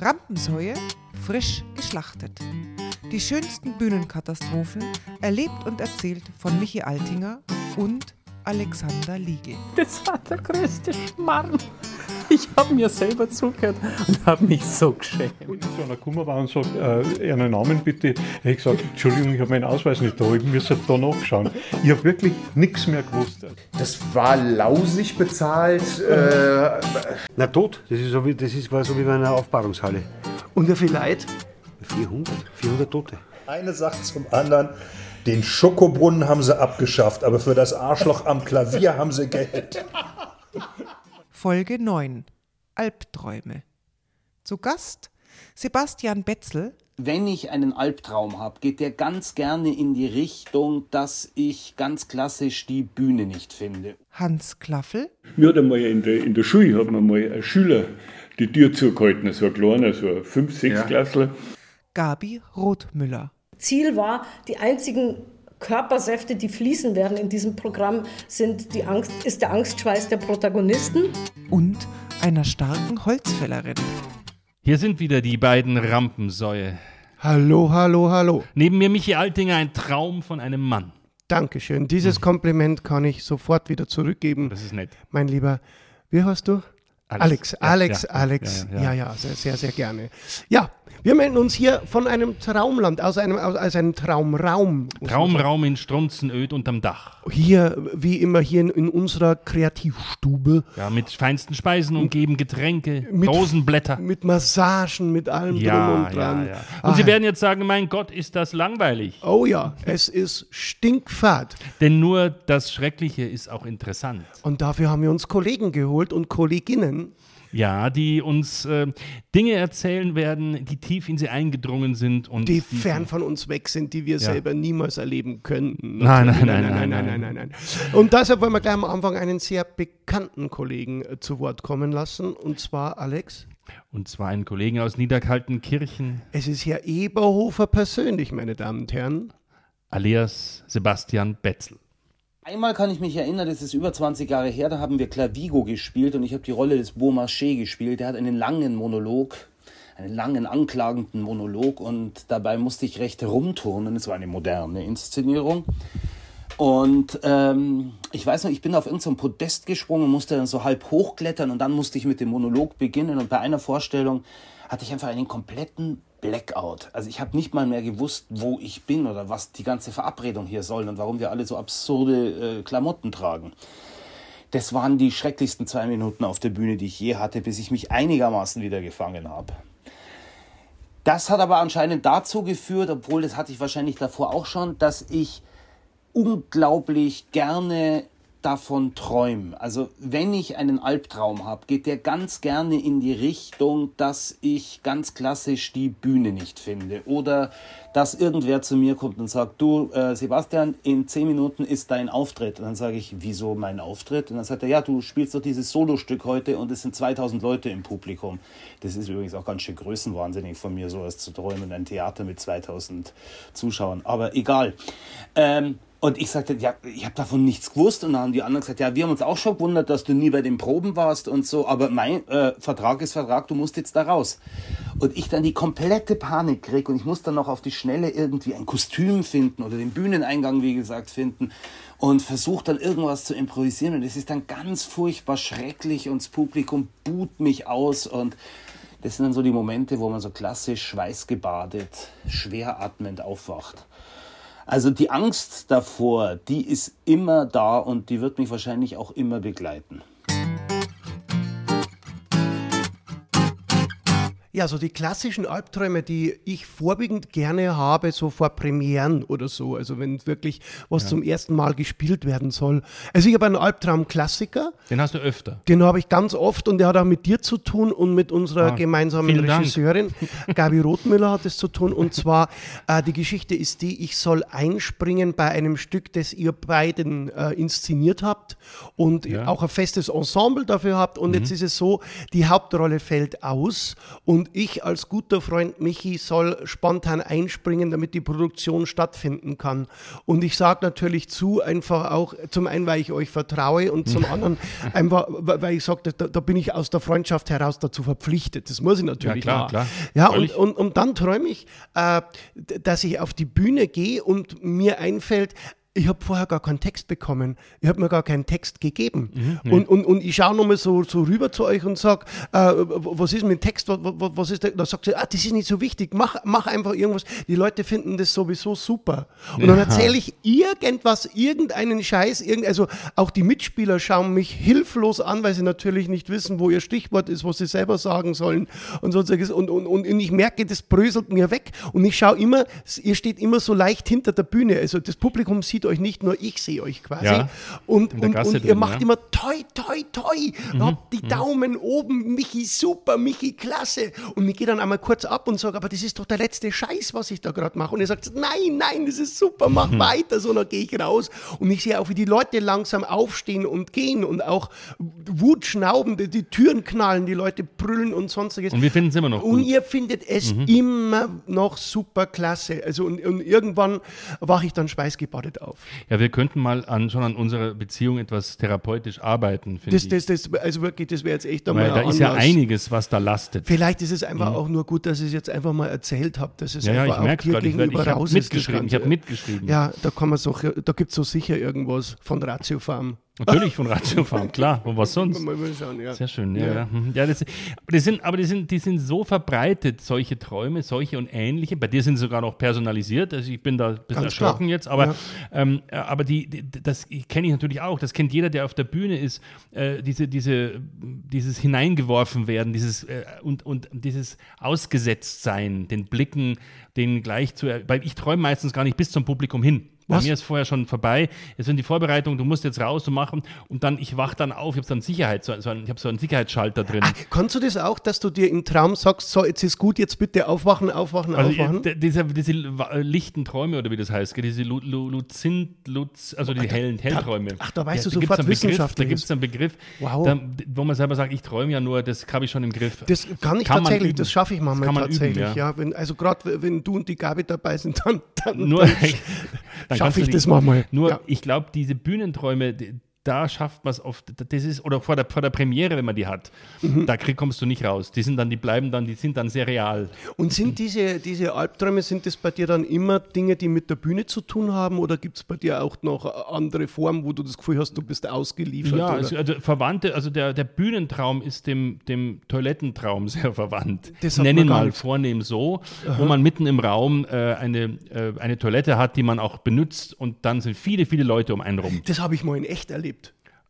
Rampensäue frisch geschlachtet. Die schönsten Bühnenkatastrophen erlebt und erzählt von Michi Altinger und Alexander Liege. Das war der größte Schmarrn. Ich habe mir selber zugehört und habe mich so geschämt. Und so einer gekommen war und sagt, äh, einen Namen bitte. Ich gesagt, Entschuldigung, ich habe meinen Ausweis nicht da, ich muss da nachschauen. Ich habe wirklich nichts mehr gewusst. Das war lausig bezahlt. Äh, Na tot, das, ist so wie, das ist, war so wie bei einer Aufbahrungshalle. und wie viel Leid? 400, 400 Tote. Eine sagt zum anderen, den Schokobrunnen haben sie abgeschafft, aber für das Arschloch am Klavier haben sie Geld. Folge 9. Albträume. Zu Gast Sebastian Betzel, Wenn ich einen Albtraum habe, geht der ganz gerne in die Richtung, dass ich ganz klassisch die Bühne nicht finde. Hans Klaffel, Mir hat einmal in der, in der Schule hat mir mal ein Schüler die Tür zugehalten, so ein kleiner, so ein 5-, 6 Klassler. Gabi Rothmüller. Ziel war, die einzigen Körpersäfte, die fließen werden in diesem Programm, sind die Angst, ist der Angstschweiß der Protagonisten. und einer starken Holzfällerin. Hier sind wieder die beiden Rampensäue. Hallo, hallo, hallo. Neben mir Michi Altinger, ein Traum von einem Mann. Dankeschön. Dieses Kompliment kann ich sofort wieder zurückgeben. Das ist nett. Mein Lieber, wie heißt du? Alex, Ja, Alex, ja, Alex. ja, Ja ja, ja, sehr, sehr, sehr gerne. Ja, wir melden uns hier von einem Traumland, aus einem, aus, aus einem Traumraum. Traumraum in Strunzenöd unterm Dach. Hier, wie immer, hier in, in unserer Kreativstube. Ja, mit feinsten Speisen umgeben, Getränke, Mit- Rosenblätter. Mit Massagen, mit allem drum Ja, und ja, dran. ja. Und Ah, Sie werden jetzt sagen, mein Gott, ist das langweilig. Oh ja, es ist stinkfad. Denn nur das Schreckliche ist auch interessant. Und dafür haben wir uns Kollegen geholt und Kolleginnen. Ja, die uns äh, Dinge erzählen werden, die tief in sie eingedrungen sind und die fern von uns weg sind, die wir Ja. selber niemals erleben könnten. Nein, nein, Natürlich. nein, nein, nein, nein, nein, nein. Und deshalb wollen wir gleich am Anfang einen sehr bekannten Kollegen äh, zu Wort kommen lassen, und zwar Alex. Und zwar einen Kollegen aus Niederkaltenkirchen, Es ist Herr Eberhofer persönlich, meine Damen und Herren. alias Sebastian Betzel. Einmal kann ich mich erinnern, das ist über 20 Jahre her, da haben wir Clavigo gespielt und ich habe die Rolle des Beaumarchais gespielt. Der hat einen langen Monolog, einen langen anklagenden Monolog und dabei musste ich recht herumturnen. Es war eine moderne Inszenierung. Und ähm, ich weiß noch, ich bin auf irgendein Podest gesprungen, musste dann so halb hochklettern und dann musste ich mit dem Monolog beginnen. Und bei einer Vorstellung hatte ich einfach einen kompletten Blackout. Also ich habe nicht mal mehr gewusst, wo ich bin oder was die ganze Verabredung hier soll und warum wir alle so absurde äh, Klamotten tragen. Das waren die schrecklichsten zwei Minuten auf der Bühne, die ich je hatte, bis ich mich einigermaßen wieder gefangen habe. Das hat aber anscheinend dazu geführt, obwohl das hatte ich wahrscheinlich davor auch schon, dass ich unglaublich gerne davon träume. Also wenn ich einen Albtraum habe, geht der ganz gerne in die Richtung, dass ich ganz klassisch die Bühne nicht finde. Oder dass irgendwer zu mir kommt und sagt, du äh, Sebastian, in zehn Minuten ist dein Auftritt. Und dann sage ich, wieso mein Auftritt? Und dann sagt er, ja, du spielst doch dieses Solostück heute und es sind 2000 Leute im Publikum. Das ist übrigens auch ganz schön größenwahnsinnig von mir, sowas zu träumen, ein Theater mit 2000 Zuschauern. Aber egal. Ähm, und ich sagte, ja, ich habe davon nichts gewusst. Und dann haben die anderen gesagt, ja, wir haben uns auch schon gewundert, dass du nie bei den Proben warst und so. Aber mein äh, Vertrag ist Vertrag, du musst jetzt da raus. Und ich dann die komplette Panik krieg und ich muss dann noch auf die Schnelle irgendwie ein Kostüm finden oder den Bühneneingang, wie gesagt, finden und versuche dann irgendwas zu improvisieren. Und es ist dann ganz furchtbar schrecklich und das Publikum buht mich aus und das sind dann so die Momente, wo man so klassisch schweißgebadet, schwer atmend aufwacht. Also die Angst davor, die ist immer da und die wird mich wahrscheinlich auch immer begleiten. Ja, so die klassischen Albträume, die ich vorwiegend gerne habe, so vor Premieren oder so, also wenn wirklich was zum ersten Mal gespielt werden soll. Also ich habe einen Albtraum-Klassiker, Den hast du öfter. den habe ich ganz oft und der hat auch mit dir zu tun und mit unserer Ah, gemeinsamen vielen Dank. Regisseurin. Gabi Rothmüller hat es zu tun und zwar, äh, die Geschichte ist die, ich soll einspringen bei einem Stück, das ihr beiden äh, inszeniert habt und Ja. auch ein festes Ensemble dafür habt und jetzt ist es so, die Hauptrolle fällt aus und und ich als guter Freund Michi soll spontan einspringen, damit die Produktion stattfinden kann. Und ich sage natürlich zu, einfach auch, zum einen, weil ich euch vertraue und zum anderen einfach, weil ich sage, da, da bin ich aus der Freundschaft heraus dazu verpflichtet. Das muss ich natürlich Ja, klar, klar. Ja, und, und, und dann träume ich, äh, dass ich auf die Bühne gehe und mir einfällt, ich habe vorher gar keinen Text bekommen. Ich habe mir gar keinen Text gegeben. Mhm, nee. und, und, und ich schaue nochmal so, so rüber zu euch und sage, äh, was ist mit dem Text? Was, was, ist da? Da sagt sie, ah, das ist nicht so wichtig. Mach, mach einfach irgendwas. Die Leute finden das sowieso super. Und dann erzähle ich irgendwas, irgendeinen Scheiß. Irgend, also auch die Mitspieler schauen mich hilflos an, weil sie natürlich nicht wissen, wo ihr Stichwort ist, was sie selber sagen sollen und sonstiges. Und, und, und ich merke, das bröselt mir weg. Und ich schaue immer, ihr steht immer so leicht hinter der Bühne. Also das Publikum sieht euch nicht, nur ich sehe euch quasi. Ja, Und, und, und ihr drin, macht ja. immer toi, toi, toi. Mhm, Habt die Daumen oben, Michi super, Michi klasse. Und ich gehe dann einmal kurz ab und sage, aber das ist doch der letzte Scheiß, was ich da gerade mache. Und ihr sagt, nein, nein, das ist super, mach Mhm. weiter. So, dann gehe ich raus und ich sehe auch, wie die Leute langsam aufstehen und gehen und auch Wut schnauben, die, die Türen knallen, die Leute brüllen und sonstiges. Und wir finden es immer noch Und gut. ihr findet es Mhm. immer noch super klasse. Also und, und irgendwann wache ich dann schweißgebadet auf. Ja, wir könnten mal an, schon an unserer Beziehung etwas therapeutisch arbeiten, finde ich. das, das, also wirklich, das wäre jetzt echt einmal Weil da ist ja einiges, was da lastet. Vielleicht ist es einfach Mhm. auch nur gut, dass ich es jetzt einfach mal erzählt habe. Dass es Ja, ja, einfach ich auch merk's dir grad, ich gegenüber ich hab raus mitgeschrieben, ich hab Ganze. mitgeschrieben. Ja, da kann man so, da gibt es so sicher irgendwas von Ratio Farm. Natürlich von Farm, klar. Und was sonst? Schauen, ja. Sehr schön, ja. Ja. ja. Mhm. ja das, aber die sind, aber die sind, die sind so verbreitet, solche Träume, solche und ähnliche. Bei dir sind sie sogar noch personalisiert. Also ich bin da ein bisschen Ganz klar. erschrocken jetzt, aber, ähm, äh, aber die, die, das kenne ich natürlich auch. Das kennt jeder, der auf der Bühne ist. Äh, diese, diese, dieses hineingeworfen werden, dieses äh, und, und dieses Ausgesetztsein, den Blicken, denen gleich zu. Weil ich träume meistens gar nicht bis zum Publikum hin. Bei Was? mir ist vorher schon vorbei. Jetzt sind die Vorbereitungen, du musst jetzt raus und machen und dann, ich wach dann auf, ich habe so einen Sicherheit, so, so einen, ich habe so einen Sicherheitsschalter drin. Kannst du das auch, dass du dir im Traum sagst, so, jetzt ist gut, jetzt bitte aufwachen, aufwachen, also aufwachen? äh, diese, diese wa- lichten Träume oder wie das heißt, diese Lu, Lu, Luzint, Luz, also die hellen Hellträume. ach, da weißt du gibt's sofort Begriff, Da gibt es einen Begriff, Wow. da, wo man selber sagt, ich träume ja nur, das habe ich schon im Griff. Das kann ich man tatsächlich, das schaffe ich manchmal kann man üben, tatsächlich. ja. ja. wenn, also gerade wenn du und die Gabi dabei sind, dann, dann, Nur, dann dann schaffe ich das manchmal. Nur, Ja. ich glaube, diese Bühnenträume, die- da schafft man es oft, das ist, oder vor der, vor der Premiere, wenn man die hat, Mhm. da krieg, kommst du nicht raus. Die sind dann, die bleiben dann, die sind dann sehr real. Und sind diese, diese Albträume, sind das bei dir dann immer Dinge, die mit der Bühne zu tun haben oder gibt es bei dir auch noch andere Formen, wo du das Gefühl hast, du bist ausgeliefert? Ja, also, also Verwandte, also der, der Bühnentraum ist dem, dem Toilettentraum sehr verwandt. Das Ich sagt nenne man ihn gar mal nicht. vornehm so, Aha. wo man mitten im Raum äh, eine, äh, eine Toilette hat, die man auch benutzt und dann sind viele, viele Leute um einen rum. Das habe ich mal in echt erlebt.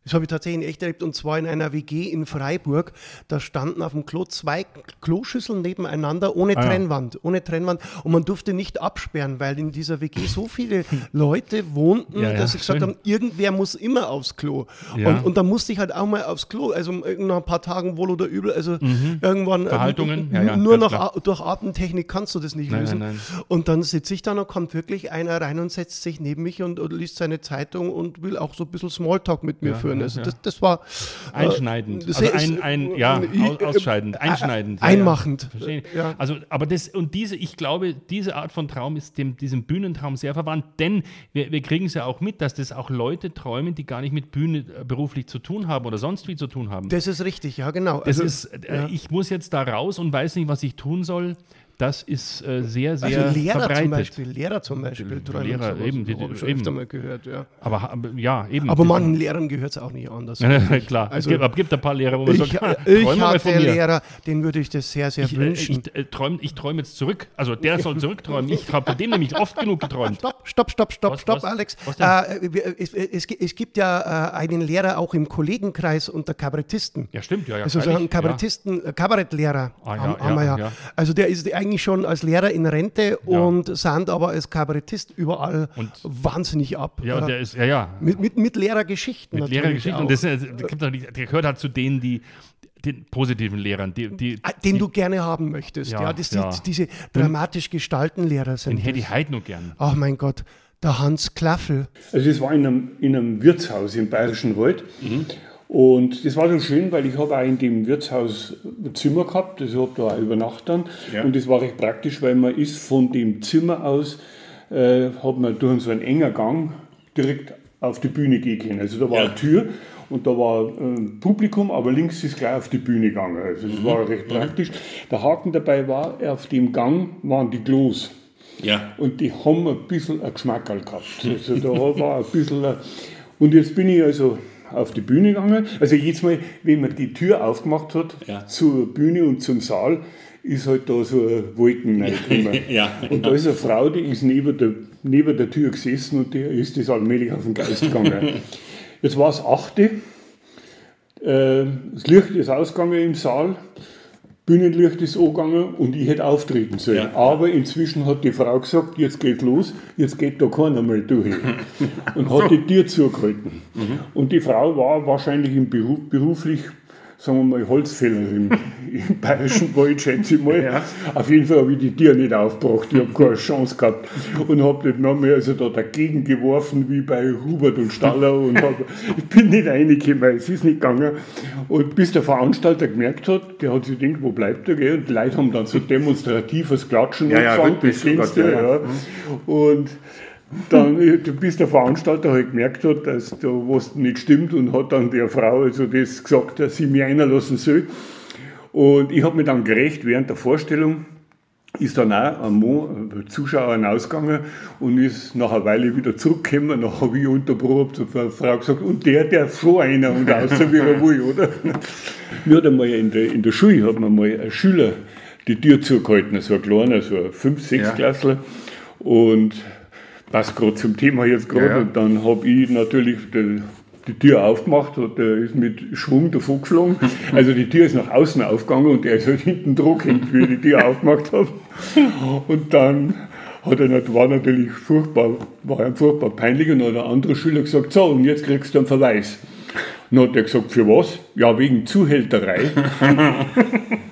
Das habe ich tatsächlich in echt erlebt und zwar in einer WG in Freiburg. Da standen auf dem Klo zwei Kloschüsseln nebeneinander ohne Ah ja. Trennwand. Ohne Trennwand. Und man durfte nicht absperren, weil in dieser WG so viele Leute wohnten, Ja, ja, dass sie gesagt schön. haben, irgendwer muss immer aufs Klo. Ja. Und, und da musste ich halt auch mal aufs Klo. Also nach ein paar Tagen wohl oder übel. Also Mhm. irgendwann. äh, Verhaltungen? Ja, ja, nur noch klar. Durch Atemtechnik kannst du das nicht Nein, lösen. nein, Und dann sitze ich da und kommt wirklich einer rein und setzt sich neben mich und, und liest seine Zeitung und will auch so ein bisschen Smalltalk mit mir Ja, führen. Also das, das war äh, Einschneidend. das Also ein, ein ja, äh, aus, ausscheidend, einschneidend. Einmachend. Ja. Also, aber das, und diese, ich glaube, diese Art von Traum ist dem, diesem Bühnentraum sehr verwandt, denn wir, wir kriegen es ja auch mit, dass das auch Leute träumen, die gar nicht mit Bühne äh, beruflich zu tun haben oder sonst wie zu tun haben. Das ist richtig, ja genau. Das Also, ist, äh, ja. ich muss jetzt da raus und weiß nicht, was ich tun soll. Das ist äh, sehr, sehr also Lehrer verbreitet. zum Beispiel, Lehrer zum Beispiel träumen Lehrer, sowas. eben, die- ich schon eben. öfter mal gehört, ja. Aber ja, eben. Aber manchen Lehrern gehört es auch nicht anders. Klar, Also, es gibt, gibt ein paar Lehrer, wo man ich, sagt, ich hatte mir. Lehrer, den würde ich das sehr, sehr Ich, äh, wünschen. ich, äh, träum, ich träume jetzt zurück. Also der soll zurückträumen. Ich habe bei dem nämlich oft genug geträumt. Stopp, stopp, stopp, stopp, Was, stopp, was? Alex. Was? Äh, wir- es, es, es gibt ja äh, einen Lehrer auch im Kollegenkreis unter Kabarettisten. Ja, stimmt, ja, ja. Also so einen Kabarettisten, äh, Kabarettlehrer Ah, ja, haben, ja, haben wir ja. ja. Also der ist eigentlich schon als Lehrer in Rente Ja. und sandt aber als Kabarettist überall wahnsinnig ab. Ja, und der ist, ja, ja. Mit, mit, mit Lehrergeschichten Mit natürlich Lehrergeschichten. Und das, das nicht- der gehört halt zu denen, die den positiven Lehrern, die, die, Ah, den du gerne haben möchtest. Ja, Ja, das, ja. Die, diese dramatisch gestalten Lehrer sind. den hätte ich halt noch gern. Ach mein Gott, der Hans Klaffel. Also das war in einem, in einem Wirtshaus im Bayerischen Wald. Und das war so schön, weil ich habe auch in dem Wirtshaus ein Zimmer gehabt, also ich habe da auch übernachtet dann. Ja. Und das war recht praktisch, weil man ist von dem Zimmer aus, äh, hat man durch so einen engen Gang direkt auf die Bühne gehen können. Also da war eine Tür und da war ein Publikum, aber links ist gleich auf die Bühne gegangen. Also das war recht praktisch. Der Haken dabei war, auf dem Gang waren die Klos. Ja. Und die haben ein bisschen ein Geschmackerl gehabt. Also da war ein bisschen. Ein und jetzt bin ich also auf die Bühne gegangen. Also jedes Mal, wenn man die Tür aufgemacht hat Ja. zur Bühne und zum Saal, ist halt da so ein Wolken reingekommen. Ja, Und da ist eine Frau, die ist neben der, neben der Tür gesessen und der ist das allmählich auf den Geist gegangen. Jetzt war es achte. Äh, das Licht ist ausgegangen im Saal. Bühnenlicht ist angegangen und ich hätte auftreten sollen. Ja. Aber inzwischen hat die Frau gesagt, jetzt geht los, jetzt geht da keiner mehr durch. Und hat die Tür zugehalten. Und die Frau war wahrscheinlich im Beruf, beruflich, sagen wir mal, Holzfällerin im Bayerischen Wald, schätze ich mal. Auf jeden Fall habe ich die Tür nicht aufgebracht, ich habe keine Chance gehabt. Und habe den Namen also da dagegen geworfen, wie bei Hubert und Staller. Und hab, ich bin nicht reingekommen, es ist nicht gegangen. Und bis der Veranstalter gemerkt hat, der hat sich gedacht, wo bleibt er? Gell? Und die Leute haben dann so demonstratives Klatschen Ja, ja, angefangen, gut, das kennst du, ja, ja. ja. Und dann, äh, bis der Veranstalter halt gemerkt hat, dass da was nicht stimmt und hat dann der Frau also das gesagt, dass sie mich einlassen soll. Und ich habe mich dann gerecht während der Vorstellung, ist dann auch ein Mann, ein Zuschauer hinausgegangen und ist nach einer Weile wieder zurückgekommen. Dann habe ich unterbrochen und der Frau gesagt, und der darf schon einer und außer wie er will, oder? Mir hat einmal in der, in der Schule hat mir mal ein Schüler die Tür zugehalten, so ein kleiner, so ein 5-, 6 Ja. Und passt gerade zum Thema jetzt gerade. Ja, ja. Und dann habe ich natürlich die, die Tür aufgemacht und der ist mit Schwung davon geflogen. Also die Tür ist nach außen aufgegangen und der ist halt hinten dran gehängt, wie ich die Tür aufgemacht habe. Und dann hat er, war natürlich furchtbar, war ihm furchtbar peinlich und dann hat der andere Schüler gesagt, so und jetzt kriegst du einen Verweis. Dann hat er gesagt, für was? Ja, wegen Zuhälterei.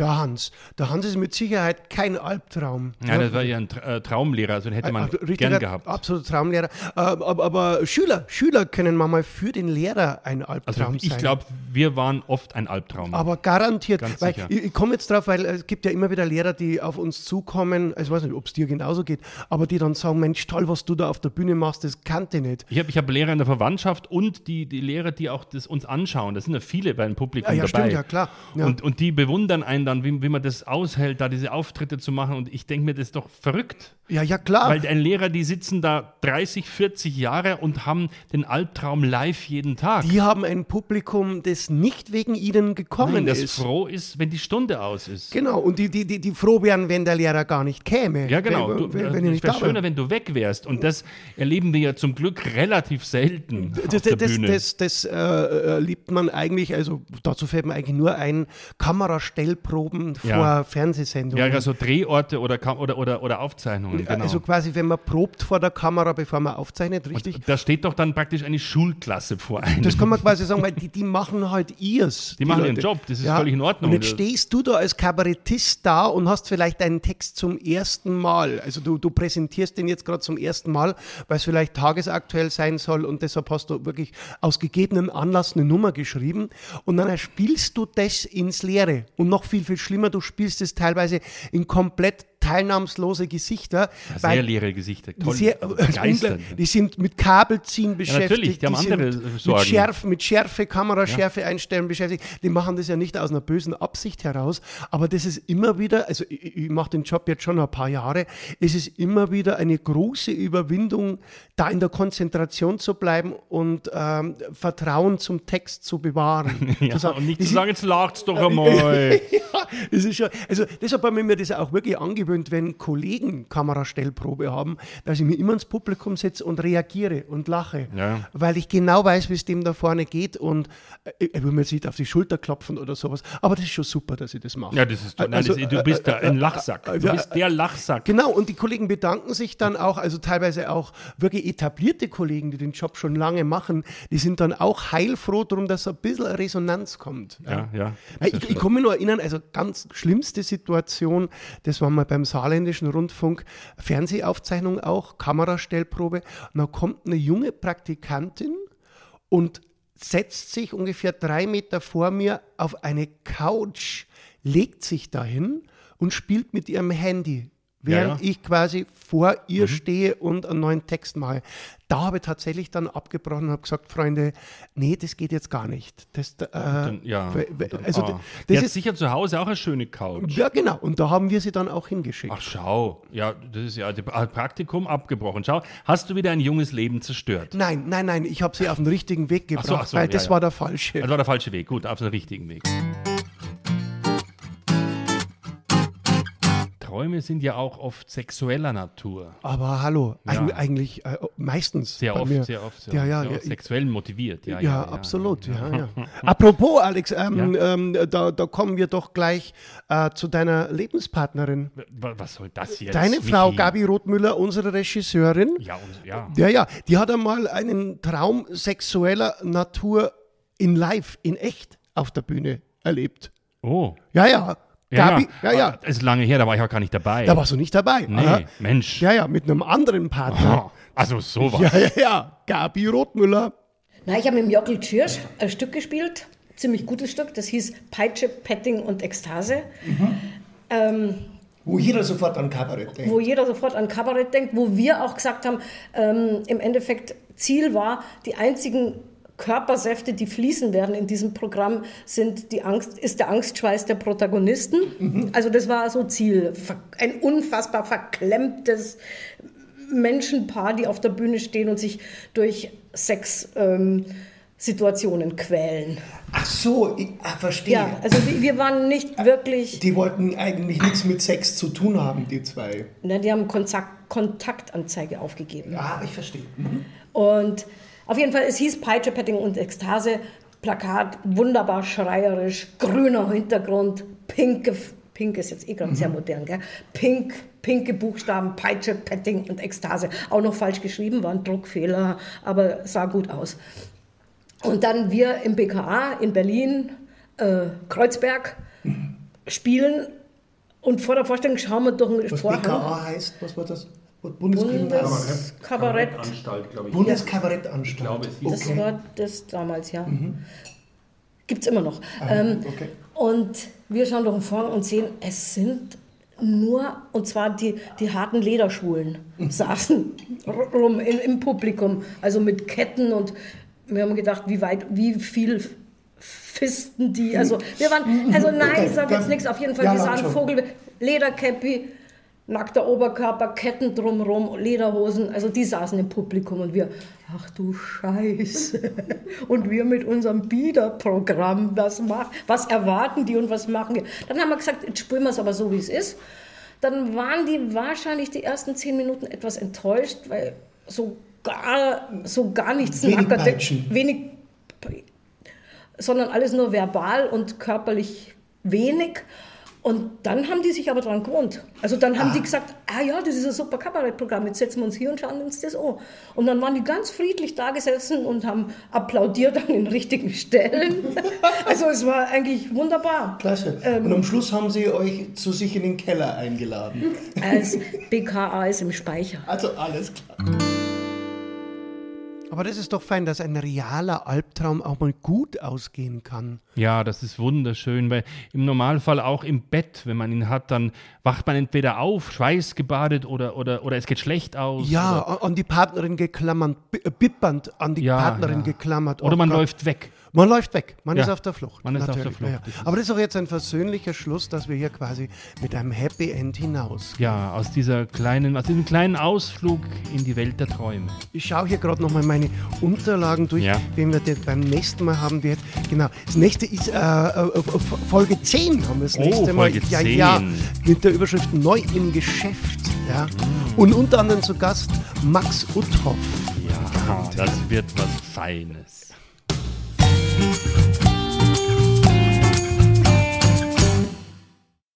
Der Hans. Der Hans ist mit Sicherheit kein Albtraum. Ja, das war ja ein äh, Traumlehrer, also den hätte man Ein- ein gern richtiger, gehabt. Absoluter Traumlehrer. Äh, aber, aber Schüler, Schüler können manchmal für den Lehrer ein Also Albtraum ich sein. glaube, wir waren oft ein Albtraum. Aber garantiert, Ganz weil sicher. ich, ich komme jetzt drauf, weil es gibt ja immer wieder Lehrer, die auf uns zukommen, also ich weiß nicht, ob es dir genauso geht, aber die dann sagen, Mensch, toll, was du da auf der Bühne machst, das kannte ich nicht. Ich habe ich hab Lehrer in der Verwandtschaft und die, die Lehrer, die auch das uns anschauen. Das sind ja viele beim Publikum Ja, ja, dabei. stimmt, ja, klar. Ja. Und, und die bewundern einen dann, wie, wie man das aushält, da diese Auftritte zu machen. Und ich denke mir, das ist doch verrückt. Ja, ja, klar. Weil ein Lehrer, die sitzen da 30, 40 Jahre und haben den Albtraum live jeden Tag. Die haben ein Publikum, das nicht wegen ihnen gekommen Nein, das ist. froh ist, wenn die Stunde aus ist. Genau, und die, die, die, die froh wären, wenn der Lehrer gar nicht käme. Ja, genau. Wenn, Du, wenn, äh, wenn er es wäre schöner, wenn du weg wärst. Und das erleben wir ja zum Glück relativ selten auf Das, der das, Bühne. das, das äh, äh, liebt man eigentlich, also dazu fällt mir eigentlich nur ein, Kamerastellproben Ja. vor Fernsehsendungen. ja, also Drehorte oder, oder, oder, oder Aufzeichnungen. Genau. Also quasi, wenn man probt vor der Kamera, bevor man aufzeichnet, richtig? da steht doch dann praktisch eine Schulklasse vor einem. Das kann man quasi sagen, weil die, die machen halt ihrs. Die machen ihren Leute. Job, das ist völlig in Ordnung. Und jetzt stehst du da als Kabarettist da und hast vielleicht deinen Text zum ersten Mal. Also du, du präsentierst den jetzt gerade zum ersten Mal, weil es vielleicht tagesaktuell sein soll und deshalb hast du wirklich aus gegebenem Anlass eine Nummer geschrieben und dann spielst du das ins Leere. Und noch viel, viel schlimmer, du spielst es teilweise in komplett teilnahmslose Gesichter. Ja, weil sehr leere Gesichter. die Toll. sehr, begeistert. die sind mit Kabelziehen beschäftigt. natürlich, die haben andere sind Sorgen. Mit Schärfe, mit Schärfe, Kameraschärfe einstellen beschäftigt. Die machen das ja nicht aus einer bösen Absicht heraus, aber das ist immer wieder, also ich, ich mache den Job jetzt schon ein paar Jahre, es ist immer wieder eine große Überwindung, da in der Konzentration zu bleiben und ähm, Vertrauen zum Text zu bewahren. Ja, Zu sagen, und nicht zu sagen, jetzt lacht's doch einmal. ja, das ist schon, also deshalb habe ich mir das auch wirklich angewöhnt, wenn Kollegen Kamerastellprobe haben, dass ich mir immer ins Publikum setze und reagiere und lache. Ja. Weil ich genau weiß, wie es dem da vorne geht und äh, ich will mir jetzt nicht auf die Schulter klopfen oder sowas. Aber das ist schon super, dass ich das mache. Ja, das ist toll. Nein, Also, das, du bist da ein Lachsack. Du ja, bist der Lachsack. Genau, und die Kollegen bedanken sich dann auch, also teilweise auch wirklich etablierte Kollegen, die den Job schon lange machen, die sind dann auch heilfroh darum, dass ein bisschen Resonanz kommt. Ja, ja. Weil Ich, ich kann mich nur erinnern, also ganz schlimmste Situation, das war mal beim beim saarländischen Rundfunk Fernsehaufzeichnung auch, Kamerastellprobe. Und dann kommt eine junge Praktikantin und setzt sich ungefähr drei Meter vor mir auf eine Couch, legt sich dahin und spielt mit ihrem Handy, während Ja, ja. ich quasi vor ihr stehe und einen neuen Text mache. Da habe ich tatsächlich dann abgebrochen und habe gesagt, Freunde, nee, das geht jetzt gar nicht. Das, äh, Dann, ja. Dann, also ah. das ist sicher zu Hause auch eine schöne Couch. ja genau. Und da haben wir sie dann auch hingeschickt. Ach, schau. Ja, das ist ja das Praktikum abgebrochen. Schau, hast du wieder ein junges Leben zerstört? Nein, nein, nein, ich habe sie auf den richtigen Weg Ach gebracht, so, ach so, weil ja, das war der falsche. Das war der falsche Weg. Gut, auf den richtigen Weg. Träume sind ja auch oft sexueller Natur. Aber hallo, Ja. eig eigentlich äh, meistens. Sehr oft, mir. sehr oft. Sehr Ja, oft. ja, Ja, ja, sexuell motiviert. Ja, Ja, absolut, ja, ja. Apropos, Alex, ähm, ähm, da, da kommen wir doch gleich äh, zu deiner Lebenspartnerin. Wa- Was soll das jetzt? Deine Frau Michi? Gabi Rothmüller, unsere Regisseurin. Ja, und, ja. Ja, ja, die hat einmal einen Traum sexueller Natur in live, in echt auf der Bühne erlebt. Oh. Ja, ja. Ja, Gabi, ja, ja. Ah, Das ist lange her, da war ich auch gar nicht dabei. Da warst du nicht dabei. Nee, Aha. Mensch. Ja, ja, mit einem anderen Partner. Oh, also sowas. Ja, ja, ja. Gabi Rothmüller. Na, ich habe mit dem Jockel Tschirsch ein Stück gespielt, ziemlich gutes Stück, das hieß Peitsche, Petting und Ekstase. Ähm, Wo jeder sofort an Kabarett denkt. wo jeder sofort an Kabarett denkt, wo wir auch gesagt haben, ähm, im Endeffekt Ziel war, die einzigen Körpersäfte, die fließen werden in diesem Programm, sind die Angst, ist der Angstschweiß der Protagonisten. Also das war so Ziel. Ein unfassbar verklemmtes Menschenpaar, die auf der Bühne stehen und sich durch Sexsituationen ähm, Situationen quälen. Ach so, ich ah, verstehe. Ja, also wir wir waren nicht wirklich, Die wollten eigentlich nichts mit Sex zu tun haben, die zwei. na, die haben Kontakt, Kontaktanzeige aufgegeben. Ah, ich verstehe. Und auf jeden Fall, es hieß Peitsche, Petting und Ekstase. Plakat, wunderbar schreierisch, grüner Hintergrund, pinke, pink ist jetzt eh gerade sehr modern, gell? Pink, pinke Buchstaben, Peitsche, Petting und Ekstase. Auch noch falsch geschrieben, war ein Druckfehler, aber sah gut aus. Und dann wir im BKA in Berlin, äh, Kreuzberg, spielen und vor der Vorstellung schauen wir durch einen Was Vorhang. BKA heißt, was war das? Bundeskriminalamt. Bundeskabarett. Anstalt, glaube ich. Bundeskabarettanstalt. Das Okay. war das damals, ja. Gibt es immer noch. Ah, ähm, okay. Und wir schauen den Vorhang und sehen, es sind nur, und zwar die, die harten Lederschwulen saßen r- rum im, im Publikum, also mit Ketten und wir haben gedacht, wie weit, wie viel Fisten die, also wir waren, also nein, Okay, ich sage jetzt nichts, auf jeden Fall, ja, wir sahen. Vogel, Lederkäppi, nackter Oberkörper, Ketten drumrum, Lederhosen, also die saßen im Publikum und wir, ach du Scheiße. Und wir mit unserem Biederprogramm, was, mach, was erwarten die und was machen wir? Dann haben wir gesagt, jetzt spielen wir es aber so, wie es ist. Dann waren die wahrscheinlich die ersten zehn Minuten etwas enttäuscht, weil so gar, so gar nichts Wenig nackerte- wenig sondern alles nur verbal und körperlich wenig. Und dann haben die sich aber dran gewohnt. Also dann haben die gesagt, ah ja, das ist ein super Kabarettprogramm, jetzt setzen wir uns hier und schauen uns das an. Und dann waren die ganz friedlich da gesessen und haben applaudiert an den richtigen Stellen. Also es war eigentlich wunderbar. Klasse. Ähm, Und am Schluss haben sie euch zu sich in den Keller eingeladen. Als BKA ist im Speicher. Also alles klar. Aber das ist doch fein, dass ein realer Albtraum auch mal gut ausgehen kann. Ja, das ist wunderschön, weil im Normalfall auch im Bett, wenn man ihn hat, dann wacht man entweder auf, schweißgebadet oder, oder, oder es geht schlecht aus. Ja, an die Partnerin geklammert, bi- bippernd an die Ja, Partnerin ja. geklammert. oder Oh man Gott. läuft weg. Man läuft weg, man Ja, ist auf der Flucht. man ist auf der natürlich. Flucht. Ja, Das ja. Aber das ist doch jetzt ein versöhnlicher Schluss, dass wir hier quasi mit einem Happy End hinaus. Ja, aus dieser kleinen, aus diesem kleinen Ausflug in die Welt der Träume. Ich schaue hier gerade nochmal meine Unterlagen durch, Ja. wen wir denn beim nächsten Mal haben werden. Genau, das nächste ist äh, äh, Folge 10 haben wir das Oh, nächste Mal. Folge Ja, ja, 10. mit der Überschrift Neu im Geschäft. Ja. Und unter anderem zu Gast Max Uthoff. Ja, das wird was Feines.